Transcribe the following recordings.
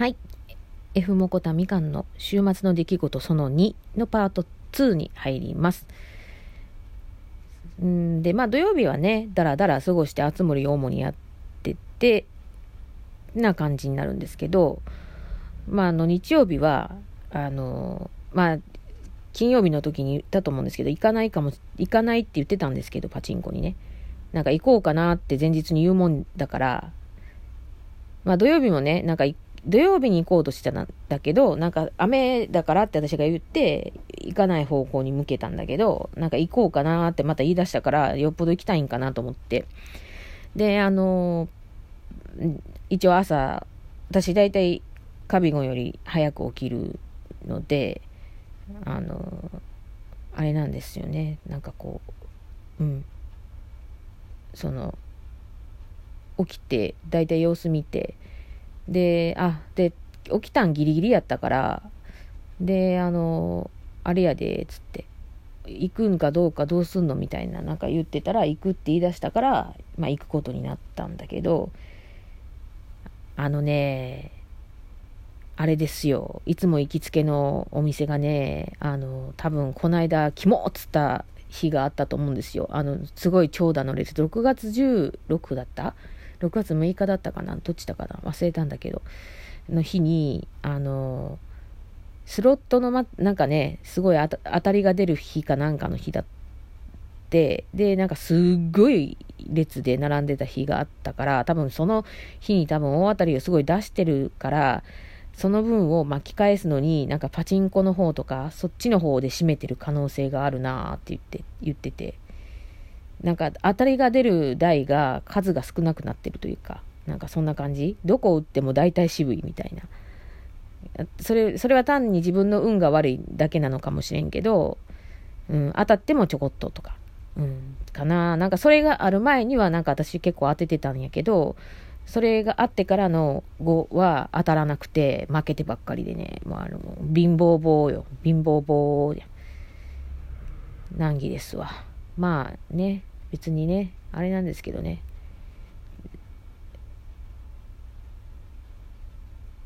はい。F モコタみかんの週末の出来事その2のパート2に入ります。んで、まあ土曜日はね、だらだら過ごして熱森を主にやってて、な感じになるんですけど、まああの日曜日は、あの、まあ金曜日の時に言ったと思うんですけど、行かないかも、行かないって言ってたんですけど、パチンコにね。なんか行こうかなって前日に言うもんだから、まあ土曜日もね、なんか行土曜日に行こうとしたんだけど、なんか雨だからって私が言って、行かない方向に向けたんだけど、なんか行こうかなってまた言い出したから、よっぽど行きたいんかなと思って。で、あの、一応朝、私大体カビゴンより早く起きるので、あの、あれなんですよね。なんかこう、うん。その、起きて、大体様子見て、で、あ、で、起きたんギリギリやったから、で、あの、あれやで、つって、行くんかどうかどうすんの？みたいな、なんか言ってたら、行くって言い出したから、まあ行くことになったんだけど、あのね、あれですよ。いつも行きつけのお店がね、あの、多分この間、キモっつった日があったと思うんですよ。あの、すごい長蛇の列。6月16だった？6月6日だったかな？どっちだかな？忘れたんだけど、の日に、あの、スロットのま、なんかね、すごい当たりが出る日かなんかの日だって、で、なんかすっごい列で並んでた日があったから、多分その日に多分大当たりをすごい出してるから、その分を巻き返すのに、なんかパチンコの方とか、そっちの方で占めてる可能性があるなーって言って、言ってて。なんか当たりが出る台が数が少なくなってるというか、なんかそんな感じ？どこを打っても大体渋いみたいな。それ、それは単に自分の運が悪いだけなのかもしれんけど、うん、当たってもちょこっととか、うん、かな。なんかそれがある前にはなんか私結構当ててたんやけど、それがあってからの5は当たらなくて負けてばっかりでね、もうあの、貧乏棒よ。貧乏棒や。難儀ですわ。まあね、別にね、あれなんですけどね。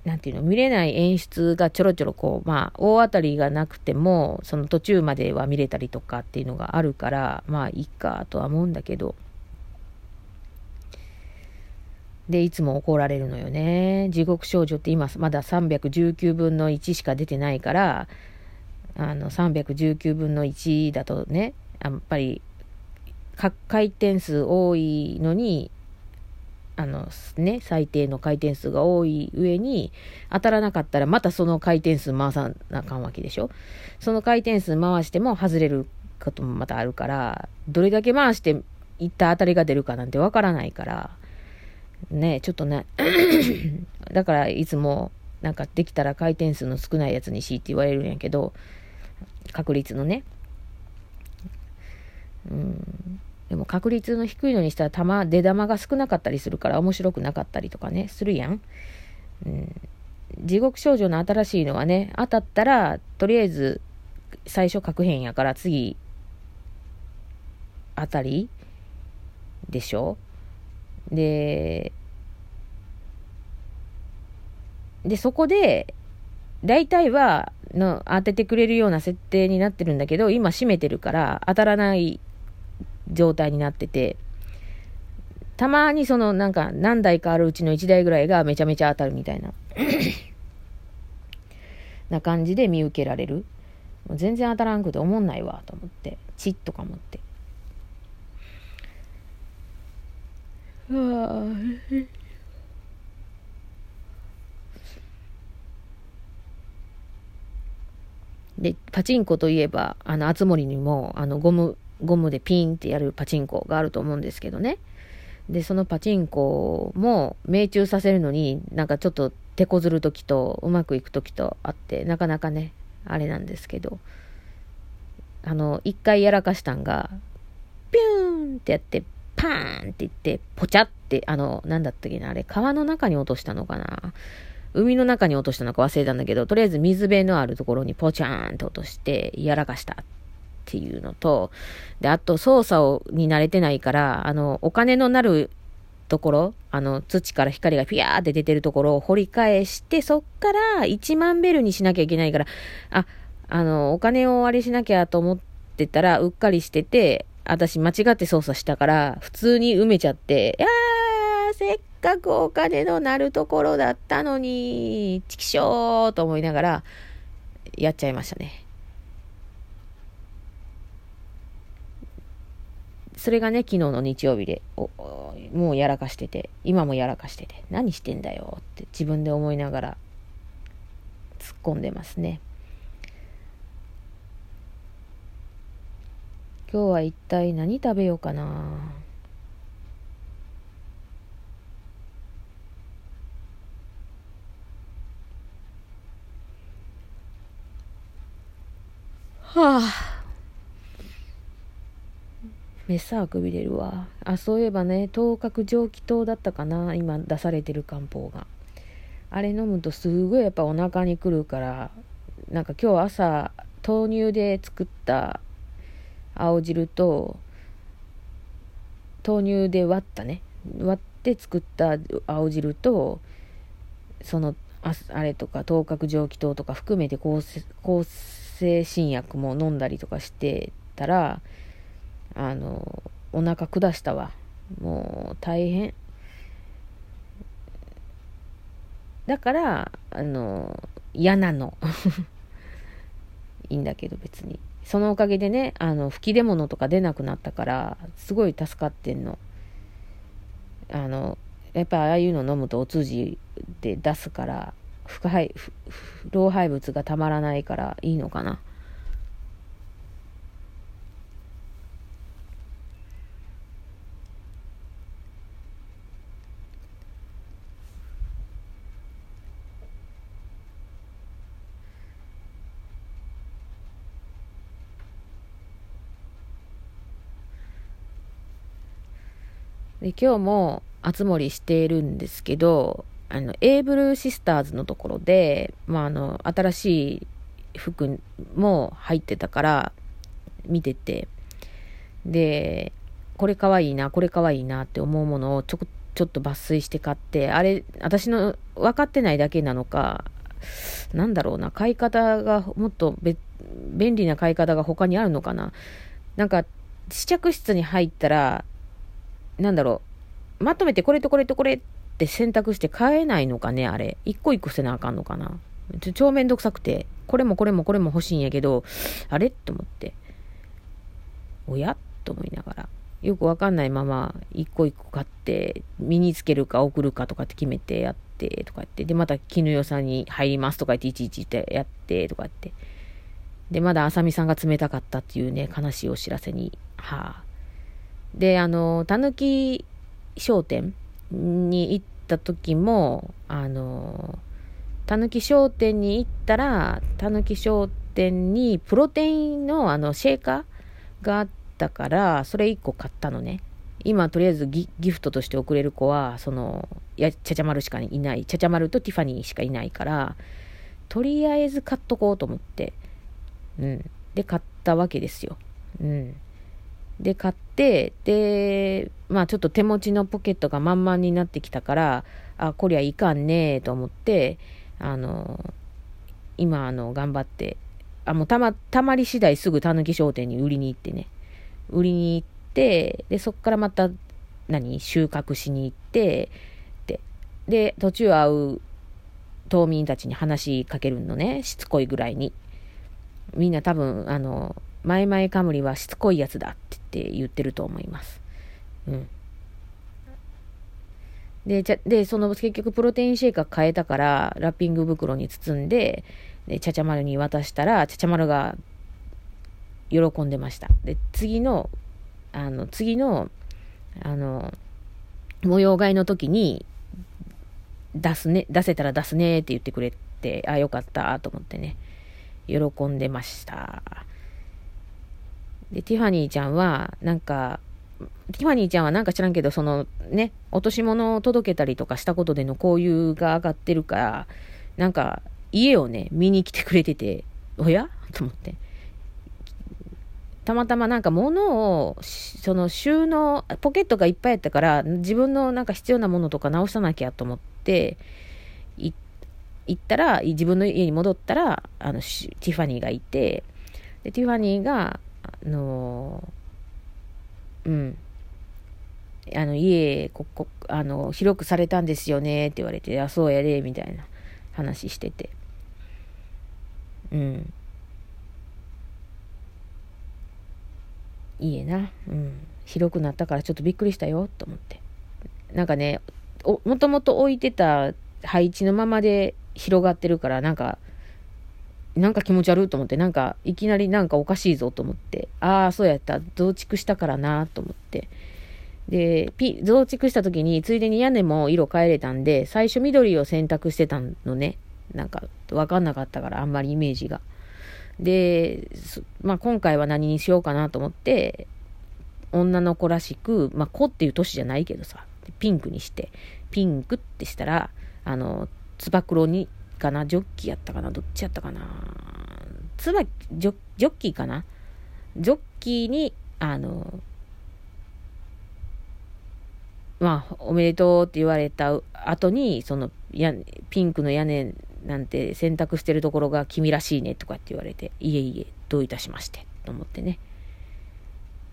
なんていうの、見れない演出がちょろちょろこう、まあ、大当たりがなくても、その途中までは見れたりとかっていうのがあるから、まあ、いいかとは思うんだけど。で、いつも怒られるのよね。地獄少女って今まだ319分の1しか出てないから、あの、319分の1だとね、やっぱり回転数多いのに、あのね、最低の回転数が多い上に、当たらなかったらまたその回転数回さなあかんわけでしょ？その回転数回しても外れることもまたあるから、どれだけ回していった当たりが出るかなんてわからないから、ね、ちょっとね、だからいつも、なんかできたら回転数の少ないやつにしいって言われるんやけど、確率のね。うん。でも確率の低いのにしたら玉、出玉が少なかったりするから面白くなかったりとかね、するやん。うん、地獄少女の新しいのはね、当たったら、とりあえず最初確変やから次、当たり？でしょ？で、で、そこで、大体はの当ててくれるような設定になってるんだけど、今閉めてるから当たらない状態になってて、たまにそのなんか何台かあるうちの1台ぐらいがめちゃめちゃ当たるみたいな な感じで見受けられる。全然当たらんくて思んないわと思って、チッとか思って。で、パチンコといえば、あの、あつ森にも、あの、ゴムゴムでピンってやるパチンコがあると思うんですけどね。で、そのパチンコも命中させるのになんかちょっと手こずる時とうまくいく時とあって、なかなかね、あれなんですけど、あの、一回やらかしたんが、ピューンってやって、パーンって言って、ポチャって、あの、なんだったっけな、あれ、川の中に落としたのかな。海の中に落としたのか忘れたんだけど、とりあえず水辺のあるところにポチャーンって落として、やらかしたっていうのと、で、あと操作をに慣れてないから、あの、お金のなるところ、あの、土から光がピヤーって出てるところを掘り返して、そっから1万ベルにしなきゃいけないから、あ、あの、お金をあれしなきゃと思ってたら、うっかりしてて、私間違って操作したから、普通に埋めちゃって、いやー、せっかくお金のなるところだったのに、チキショーと思いながら、やっちゃいましたね。それがね、昨日の日曜日で、もうやらかしてて、今もやらかしてて、何してんだよって自分で思いながら突っ込んでますね。今日は一体何食べようかな。はあ。めっさあくびれるわ。あ、そういえばね、頭角蒸気糖だったかな、今出されてる漢方が。あれ飲むとすごいやっぱお腹にくるから、なんか今日朝、豆乳で作った青汁と、豆乳で割ったね、割って作った青汁と、その、ああれとか、頭角蒸気糖とか含めて抗生新薬も飲んだりとかしてたら、あの、お腹下したわ。もう大変。だから、あの、嫌なの。いいんだけど別に。そのおかげでね、あの、吹き出物とか出なくなったから、すごい助かってんの。あの、やっぱああいうの飲むとお通じで出すから、老廃物がたまらないからいいのかな。で今日も熱盛しているんですけど、あの、エーブルシスターズのところで、まあ、あの、新しい服も入ってたから、見てて、で、これかわいいな、これかわいいなって思うものをちょ、ちょっと抜粋して買って、あれ、私の分かってないだけなのか、なんだろうな、買い方がもっと便利な買い方が他にあるのかな。なんか、試着室に入ったら、なんだろう、まとめてこれとこれとこれって選択して買えないのかね、あれ。一個一個せなあかんのかな。ちょ超めんどくさくて、これもこれもこれも欲しいんやけど、あれ？と思って。おや？と思いながら。よくわかんないまま、一個一個買って、身につけるか送るかとかって決めてやって、とか言って。で、また絹代さんに入りますとか言って、いちいちってやって、とかって。で、まだあさみさんが冷たかったっていうね、悲しいお知らせに、はあ、で、あの、たぬき商店に行った時も、あの、たぬき商店に行ったら、たぬき商店にプロテインのあのシェーカーがあったから、それ1個買ったのね。今、とりあえずギフトとして送れる子は、その、や、ちゃちゃ丸しかいない。ちゃちゃ丸とティファニーしかいないから、とりあえず買っとこうと思って。うん。で、買ったわけですよ。うん。で、買って、で、まあちょっと手持ちのポケットが満々になってきたから、あ、こりゃいかんねえと思って、あの、今、あの、頑張って、あ、もうたま、たまり次第すぐたぬき商店に売りに行ってね、売りに行って、で、そっからまた、何、収穫しに行って、で、で、途中会う島民たちに話しかけるのね、しつこいぐらいに。みんな多分、あの、マイマイカムリはしつこいやつだって言ってると思います。うん。で、ちゃ、で、その結局プロテインシェイカー変えたから、ラッピング袋に包んで、で、ちゃちゃ丸に渡したら、ちゃちゃ丸が喜んでました。で、次の、あの、次の、あの、模様替えの時に、出すね、出せたら出すねって言ってくれて、あ、よかったと思ってね、喜んでました。で、ティファニーちゃんは、なんか、ティファニーちゃんはなんか知らんけど、そのね、落とし物を届けたりとかしたことでの交友が上がってるから、なんか家をね、見に来てくれてて、おや？と思って。たまたまなんか物を、その収納、ポケットがいっぱいやったから、自分のなんか必要なものとか直さなきゃと思って、行ったら、自分の家に戻ったら、あの、ティファニーがいて、で、ティファニーが、あのうん、あの、家、ここ、あの、広くされたんですよねって言われて、あ、そうやで、みたいな話してて。うん。いいえな。うん。広くなったからちょっとびっくりしたよ、と思って。なんかね、もともと置いてた配置のままで広がってるから、なんか、なんか気持ち悪いと思って、なんか、いきなりなんかおかしいぞと思って、ああ、そうやった、増築したからな、と思って。で、ピ、増築した時に、ついでに屋根も色変えれたんで、最初緑を選択してたのね。なんか、わかんなかったから、あんまりイメージが。で、まあ、今回は何にしようかなと思って、女の子らしく、まあ、子っていう年じゃないけどさ、ピンクにして、ピンクってしたら、あの、つば九郎に、かな、ジョッキーやったかな、どっちやったかな、つば、ジョジョッキーかな？ジョッキーに、あの、まあ、おめでとうって言われた後に、その、や、ピンクの屋根なんて洗濯してるところが君らしいねとかって言われて、いえいえ、どういたしまして、と思ってね、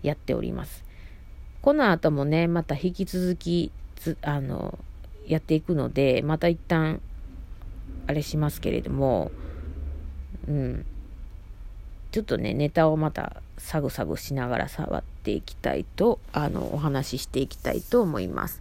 やっております。この後もね、また引き続き、あの、やっていくので、また一旦、あれしますけれども、うん。ちょっとね、ネタをまたサグサグしながら触っていきたいと、あの、お話ししていきたいと思います。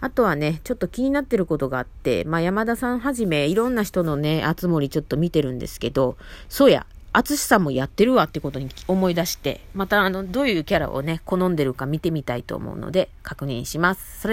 あとはね、ちょっと気になってることがあって、まあ、山田さんはじめ、いろんな人のね、あつ森ちょっと見てるんですけど、そうや、淳さんもやってるわってことに思い出して、またあの、どういうキャラをね、好んでるか見てみたいと思うので、確認します。それ